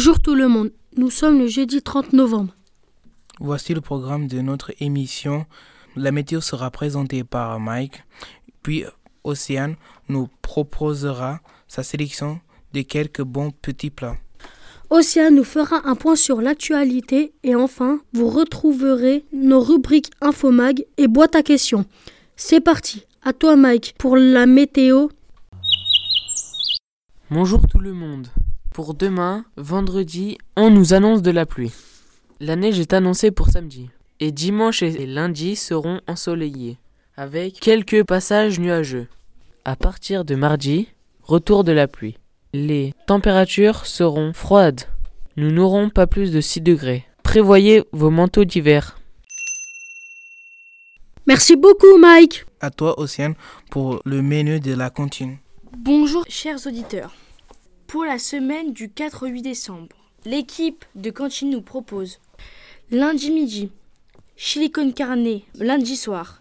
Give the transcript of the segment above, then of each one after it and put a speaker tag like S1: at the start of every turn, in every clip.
S1: Bonjour tout le monde, nous sommes le jeudi 30 novembre.
S2: Voici le programme de notre émission. La météo sera présentée par Mike, puis Océane nous proposera sa sélection de quelques bons petits plats.
S1: Océane nous fera un point sur l'actualité et enfin, vous retrouverez nos rubriques Infomag et boîte à questions. C'est parti, à toi Mike pour la météo.
S3: Bonjour tout le monde. Pour demain, vendredi, on nous annonce de la pluie. La neige est annoncée pour samedi. Et dimanche et lundi seront ensoleillés, avec quelques passages nuageux. À partir de mardi, retour de la pluie. Les températures seront froides. Nous n'aurons pas plus de 6 degrés. Prévoyez vos manteaux d'hiver.
S1: Merci beaucoup Mike.
S2: À toi, Océane, pour le menu de la cantine.
S4: Bonjour chers auditeurs. Pour la semaine du 4-8 décembre, l'équipe de cantine nous propose lundi midi, chili con carne, lundi soir,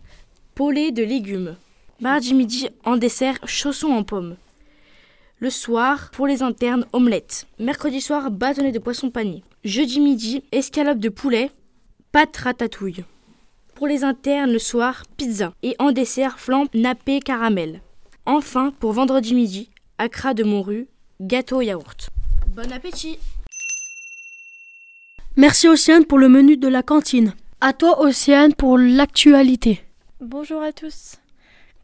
S4: polé de légumes, mardi midi en dessert, chaussons en pommes. Le soir, pour les internes, omelette. Mercredi soir, bâtonnet de poisson pané. Jeudi midi, escalope de poulet, pâte ratatouille. Pour les internes, le soir, pizza. Et en dessert, flambe nappé caramel. Enfin, pour vendredi midi, acra de morue, gâteau yaourt. Bon appétit
S1: Merci Océane pour le menu de la cantine. À toi Océane pour l'actualité.
S5: Bonjour à tous.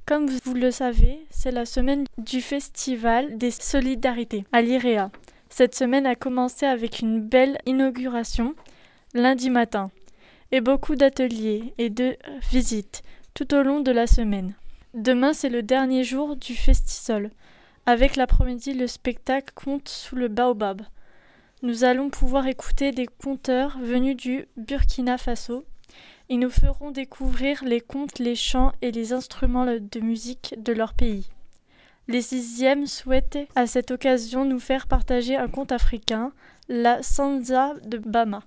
S5: Comme vous le savez, c'est la semaine du Festival des Solidarités à l'IREA. Cette semaine a commencé avec une belle inauguration lundi matin et beaucoup d'ateliers et de visites tout au long de la semaine. Demain, c'est le dernier jour du Festisol. Avec l'après-midi, le spectacle compte sous le baobab. Nous allons pouvoir écouter des conteurs venus du Burkina Faso ils nous feront découvrir les contes, les chants et les instruments de musique de leur pays. Les sixièmes souhaitent à cette occasion nous faire partager un conte africain, la Sanza de Bama,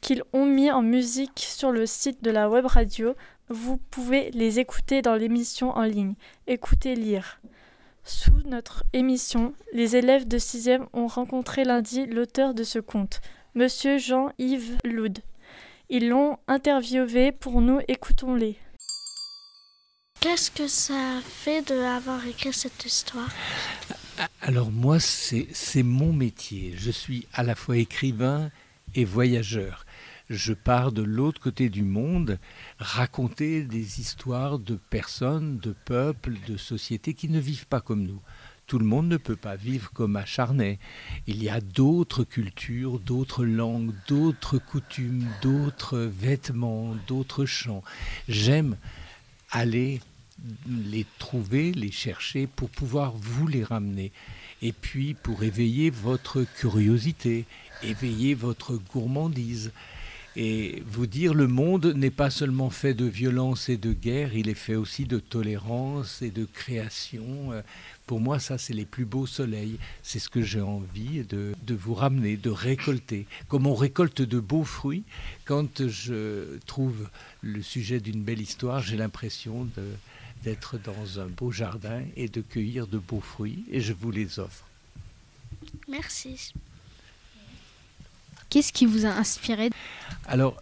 S5: qu'ils ont mis en musique sur le site de la web radio. Vous pouvez les écouter dans l'émission en ligne. Écoutez lire. Sous notre émission, les élèves de sixième ont rencontré lundi l'auteur de ce conte, Monsieur Jean-Yves Loud. Ils l'ont interviewé pour nous, écoutons-les.
S6: Qu'est-ce que ça fait d'avoir écrit cette histoire?
S7: Alors moi, c'est mon métier. Je suis à la fois écrivain et voyageur. Je pars de l'autre côté du monde raconter des histoires de personnes, de peuples, de sociétés qui ne vivent pas comme nous tout le monde ne peut pas vivre comme à. Il y a d'autres cultures, d'autres langues, d'autres coutumes, d'autres vêtements, d'autres chants. J'aime aller les trouver, les chercher pour pouvoir vous les ramener. Et puis pour éveiller votre curiosité, éveiller votre gourmandise. Et vous dire le monde n'est pas seulement fait de violence et de guerre, il est fait aussi de tolérance et de création. Pour moi, ça, c'est les plus beaux soleils. C'est ce que j'ai envie de, vous ramener, de récolter. Comme on récolte de beaux fruits, quand je trouve le sujet d'une belle histoire, j'ai l'impression d'être dans un beau jardin et de cueillir de beaux fruits, et je vous les offre.
S6: Merci.
S8: Qu'est-ce qui vous a inspiré
S7: Alors,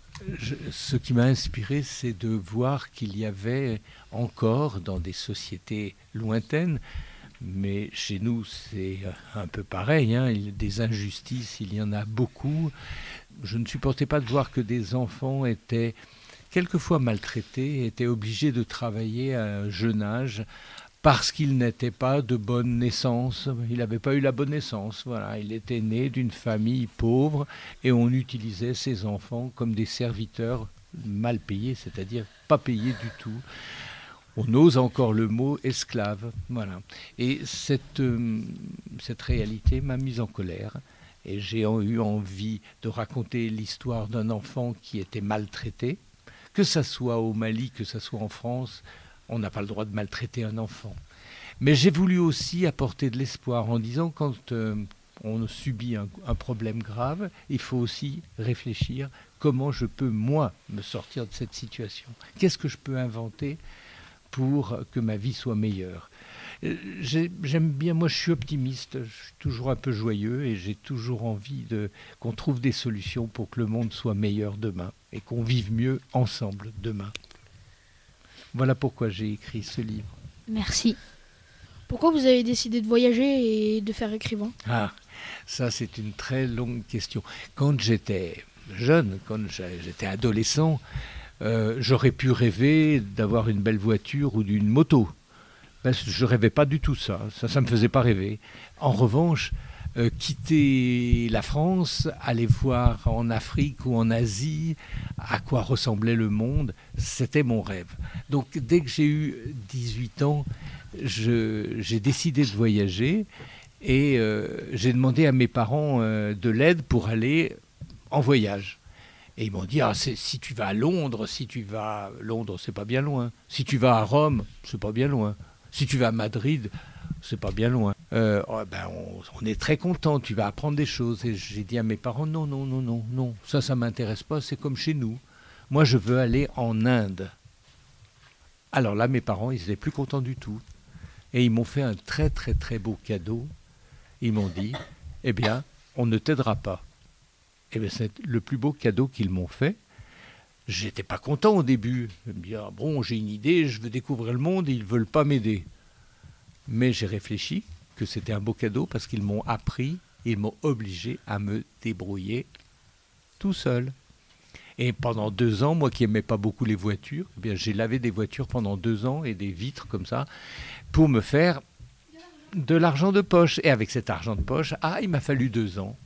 S7: ce qui m'a inspiré, c'est de voir qu'il y avait encore dans des sociétés lointaines mais chez nous, c'est un peu pareil. Hein. Des injustices, il y en a beaucoup. Je ne supportais pas de voir que des enfants étaient quelquefois maltraités, étaient obligés de travailler à un jeune âge parce qu'ils n'étaient pas de bonne naissance. Il n'avait pas eu la bonne naissance. Voilà, il était né d'une famille pauvre et on utilisait ses enfants comme des serviteurs mal payés, c'est-à-dire pas payés du tout on ose encore le mot esclave. Voilà. Et cette, euh, cette réalité m'a mise en colère. Et j'ai eu envie de raconter l'histoire d'un enfant qui était maltraité. Que ça soit au Mali, que ça soit en France, on n'a pas le droit de maltraiter un enfant. Mais j'ai voulu aussi apporter de l'espoir en disant quand euh, on subit un, problème grave, il faut aussi réfléchir comment je peux, moi, me sortir de cette situation. Qu'est-ce que je peux inventer pour que ma vie soit meilleure? J'aime bien, moi je suis optimiste, je suis toujours un peu joyeux et j'ai toujours envie qu'on trouve des solutions pour que le monde soit meilleur demain et qu'on vive mieux ensemble demain. Voilà pourquoi j'ai écrit ce livre.
S8: Merci. Pourquoi vous avez décidé de voyager et de faire écrivain?
S7: Ah, ça c'est une très longue question. Quand j'étais jeune, quand j'étais adolescent, euh, j'aurais pu rêver d'avoir une belle voiture ou d'une moto. Ben, je rêvais pas du tout ça. Ça, ça me faisait pas rêver. En revanche, euh, quitter la France, aller voir en Afrique ou en Asie à quoi ressemblait le monde, c'était mon rêve. Donc dès que j'ai eu 18 ans, j'ai décidé de voyager et euh, j'ai demandé à mes parents de l'aide pour aller en voyage. Et ils m'ont dit ah, si tu vas à Londres, si tu vas Londres, c'est pas bien loin. Si tu vas à Rome, c'est pas bien loin. Si tu vas à Madrid, c'est pas bien loin. Euh, oh, ben on, est très content, tu vas apprendre des choses. Et j'ai dit à mes parents non, non, non, non, non, ça, ça m'intéresse pas, c'est comme chez nous. Moi, je veux aller en Inde. Alors là, mes parents, ils étaient plus contents du tout. Et ils m'ont fait un très, très, très beau cadeau. Ils m'ont dit eh bien, on ne t'aidera pas. Eh bien, c'est le plus beau cadeau qu'ils m'ont fait. J'étais pas content au début. Bien, bon, j'ai une idée, je veux découvrir le monde, ils veulent pas m'aider. Mais j'ai réfléchi que c'était un beau cadeau parce qu'ils m'ont appris, ils m'ont obligé à me débrouiller tout seul. Et pendant deux ans, moi qui n'aimais pas beaucoup les voitures, eh j'ai lavé des voitures pendant deux ans et des vitres comme ça pour me faire de l'argent de poche. Et avec cet argent de poche, ah, il m'a fallu deux ans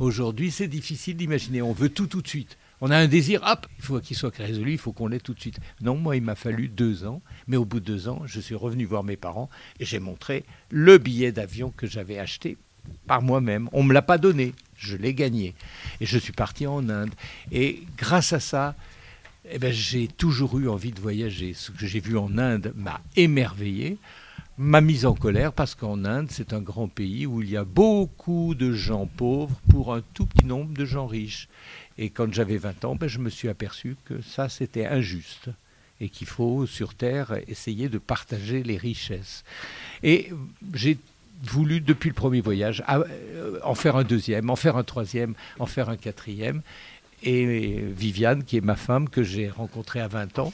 S7: Aujourd'hui, c'est difficile d'imaginer. On veut tout tout de suite. On a un désir, hop, il faut qu'il soit résolu, il faut qu'on l'ait tout de suite. Non, moi, il m'a fallu deux ans, mais au bout de deux ans, je suis revenu voir mes parents et j'ai montré le billet d'avion que j'avais acheté par moi-même. On ne me l'a pas donné, je l'ai gagné. Et je suis parti en Inde. Et grâce à ça, eh ben, j'ai toujours eu envie de voyager. Ce que j'ai vu en Inde m'a émerveillé m'a mise en colère parce qu'en Inde, c'est un grand pays où il y a beaucoup de gens pauvres pour un tout petit nombre de gens riches. Et quand j'avais 20 ans, ben, je me suis aperçu que ça, c'était injuste et qu'il faut, sur Terre, essayer de partager les richesses. Et j'ai voulu, depuis le premier voyage, euh, en faire un deuxième, en faire un troisième, en faire un quatrième. Et Viviane, qui est ma femme, que j'ai rencontrée à 20 ans,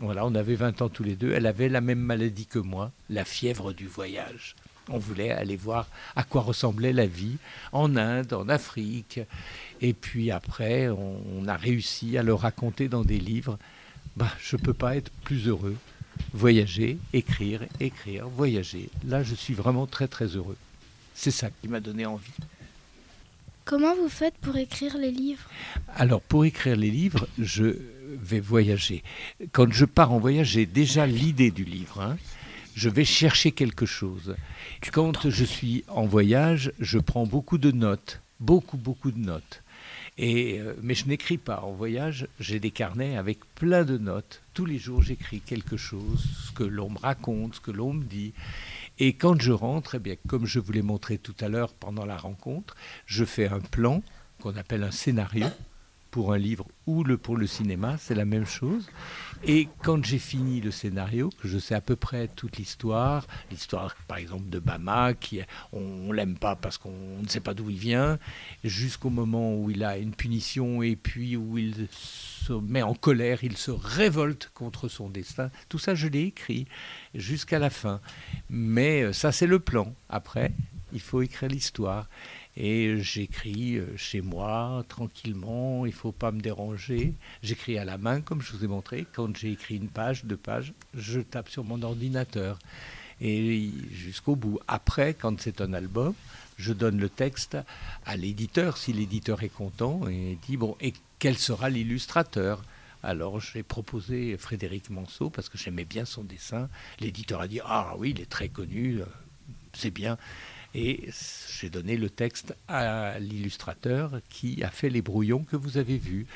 S7: voilà, on avait 20 ans tous les deux. Elle avait la même maladie que moi, la fièvre du voyage. On voulait aller voir à quoi ressemblait la vie en Inde, en Afrique. Et puis après, on, a réussi à le raconter dans des livres. Bah, je ne peux pas être plus heureux. Voyager, écrire, écrire, voyager. Là, je suis vraiment très très heureux. C'est ça qui m'a donné envie.
S6: Comment vous faites pour écrire les livres?
S7: Alors, pour écrire les livres, je voyager. Quand je pars en voyage, j'ai déjà l'idée du livre. Hein. Je vais chercher quelque chose. Quand je suis en voyage, je prends beaucoup de notes, beaucoup, beaucoup de notes. Et, euh, mais je n'écris pas. En voyage, j'ai des carnets avec plein de notes. Tous les jours, j'écris quelque chose, ce que l'on me raconte, ce que l'on me dit. Et quand je rentre, eh bien, comme je vous l'ai montré tout à l'heure pendant la rencontre, je fais un plan qu'on appelle un scénario pour un livre ou le, pour le cinéma, c'est la même chose. Et quand j'ai fini le scénario, que je sais à peu près toute l'histoire, l'histoire par exemple de Bama, qui on, ne l'aime pas parce qu'on ne sait pas d'où il vient, jusqu'au moment où il a une punition et puis où il met en colère, il se révolte contre son destin. Tout ça, je l'ai écrit jusqu'à la fin. Mais euh, ça, c'est le plan. Après, il faut écrire l'histoire. Et j'écris euh, chez moi, tranquillement, il ne faut pas me déranger. J'écris à la main, comme je vous ai montré. Quand j'ai écrit une page, deux pages, je tape sur mon ordinateur. Et jusqu'au bout. Après, quand c'est un album, je donne le texte à l'éditeur, si l'éditeur est content, et dit, bon, et quel sera l'illustrateur? Alors j'ai proposé Frédéric Manceau parce que j'aimais bien son dessin. L'éditeur a dit Ah oui, il est très connu, euh, c'est bien. Et j'ai donné le texte à l'illustrateur qui a fait les brouillons que vous avez vus.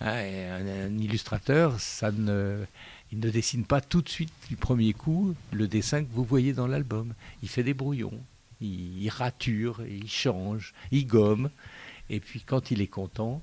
S7: Hein, un, illustrateur, ça ne, il ne dessine pas tout de suite du premier coup le dessin que vous voyez dans l'album. Il fait des brouillons, il, rature, il change, il gomme. Et puis quand il est content,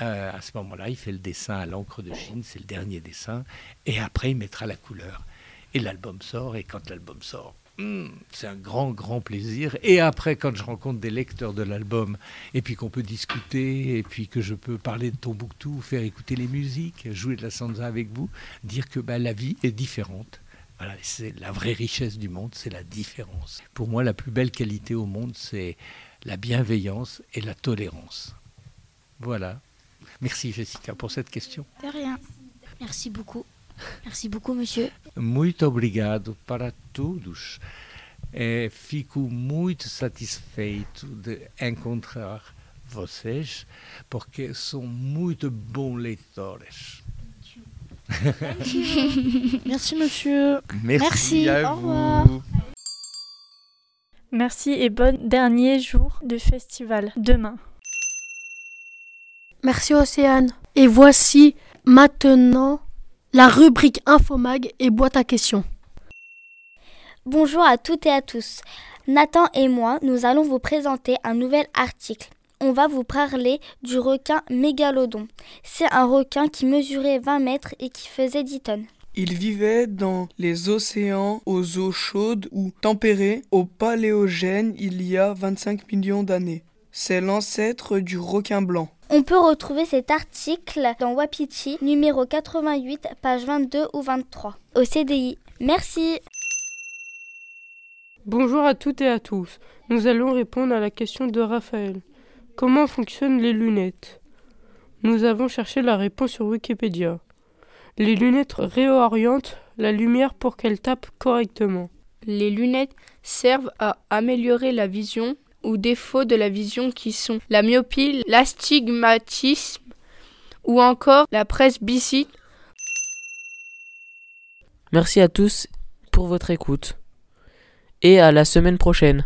S7: euh, à ce moment-là, il fait le dessin à l'encre de Chine, c'est le dernier dessin. Et après, il mettra la couleur. Et l'album sort, et quand l'album sort, hmm, c'est un grand, grand plaisir. Et après, quand je rencontre des lecteurs de l'album, et puis qu'on peut discuter, et puis que je peux parler de Tombouctou, faire écouter les musiques, jouer de la sansa avec vous, dire que bah, la vie est différente. Voilà, c'est la vraie richesse du monde, c'est la différence. Pour moi, la plus belle qualité au monde, c'est la bienveillance et la tolérance. Voilà. Merci Jessica pour cette question.
S6: De rien. Merci beaucoup. Merci beaucoup, monsieur.
S7: Muito obrigado para todos. E fico muito satisfeito de encontrar vocês, porque são muito bons leitores.
S8: Merci, monsieur.
S7: Merci,
S6: Merci,
S7: à
S6: au
S7: vous.
S6: revoir.
S5: Merci et bon dernier jour de festival demain.
S1: Merci Océane. Et voici maintenant la rubrique Infomag et boîte à questions.
S6: Bonjour à toutes et à tous. Nathan et moi, nous allons vous présenter un nouvel article. On va vous parler du requin mégalodon. C'est un requin qui mesurait 20 mètres et qui faisait 10 tonnes.
S9: Il vivait dans les océans, aux eaux chaudes ou tempérées, au Paléogène il y a 25 millions d'années. C'est l'ancêtre du requin blanc.
S6: On peut retrouver cet article dans Wapiti, numéro 88, page 22 ou 23, au CDI. Merci.
S10: Bonjour à toutes et à tous. Nous allons répondre à la question de Raphaël. Comment fonctionnent les lunettes? Nous avons cherché la réponse sur Wikipédia. Les lunettes réorientent la lumière pour qu'elle tape correctement.
S11: Les lunettes servent à améliorer la vision ou défauts de la vision qui sont la myopie, l'astigmatisme ou encore la presbytie.
S3: Merci à tous pour votre écoute et à la semaine prochaine.